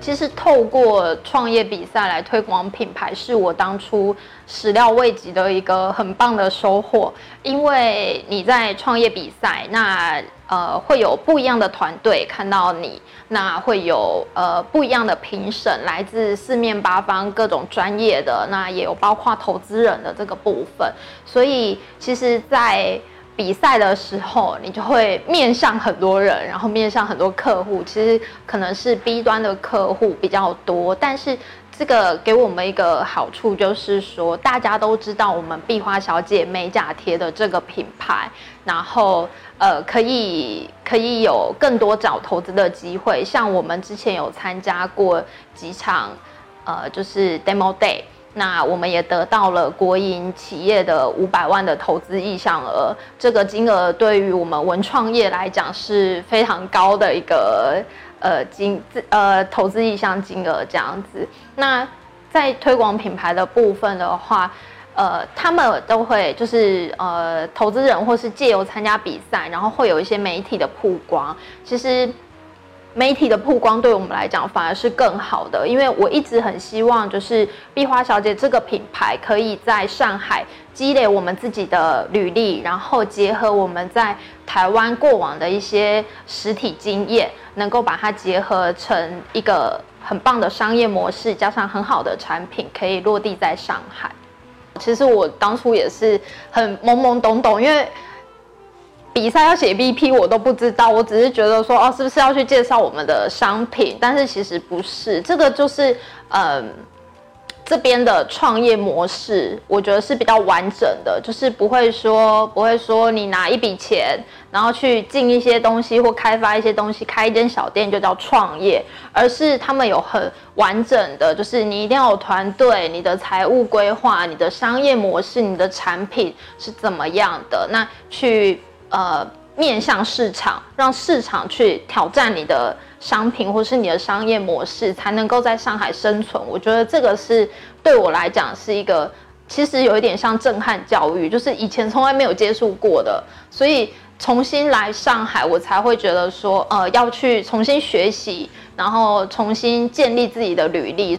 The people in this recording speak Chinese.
其实透过创业比赛来推广品牌，是我当初始料未及的一个很棒的收获。因为你在创业比赛，那呃会有不一样的团队看到你，那会有呃不一样的评审，来自四面八方各种专业的，那也有包括投资人的这个部分。所以其实，在比赛的时候，你就会面向很多人，然后面向很多客户。其实可能是 B 端的客户比较多，但是这个给我们一个好处就是说，大家都知道我们碧花小姐美甲贴的这个品牌，然后呃可以可以有更多找投资的机会。像我们之前有参加过几场呃就是 demo day。那我们也得到了国营企业的五百万的投资意向额，这个金额对于我们文创业来讲是非常高的一个呃金呃投资意向金额这样子。那在推广品牌的部分的话，呃，他们都会就是呃投资人或是借由参加比赛，然后会有一些媒体的曝光，其实。媒体的曝光对我们来讲反而是更好的，因为我一直很希望，就是碧花小姐这个品牌可以在上海积累我们自己的履历，然后结合我们在台湾过往的一些实体经验，能够把它结合成一个很棒的商业模式，加上很好的产品，可以落地在上海。其实我当初也是很懵懵懂懂，因为。比赛要写 BP，我都不知道，我只是觉得说，哦，是不是要去介绍我们的商品？但是其实不是，这个就是，嗯，这边的创业模式，我觉得是比较完整的，就是不会说，不会说你拿一笔钱，然后去进一些东西或开发一些东西，开一间小店就叫创业，而是他们有很完整的，就是你一定要有团队，你的财务规划，你的商业模式，你的产品是怎么样的，那去。呃，面向市场，让市场去挑战你的商品或是你的商业模式，才能够在上海生存。我觉得这个是对我来讲是一个，其实有一点像震撼教育，就是以前从来没有接触过的，所以重新来上海，我才会觉得说，呃，要去重新学习，然后重新建立自己的履历。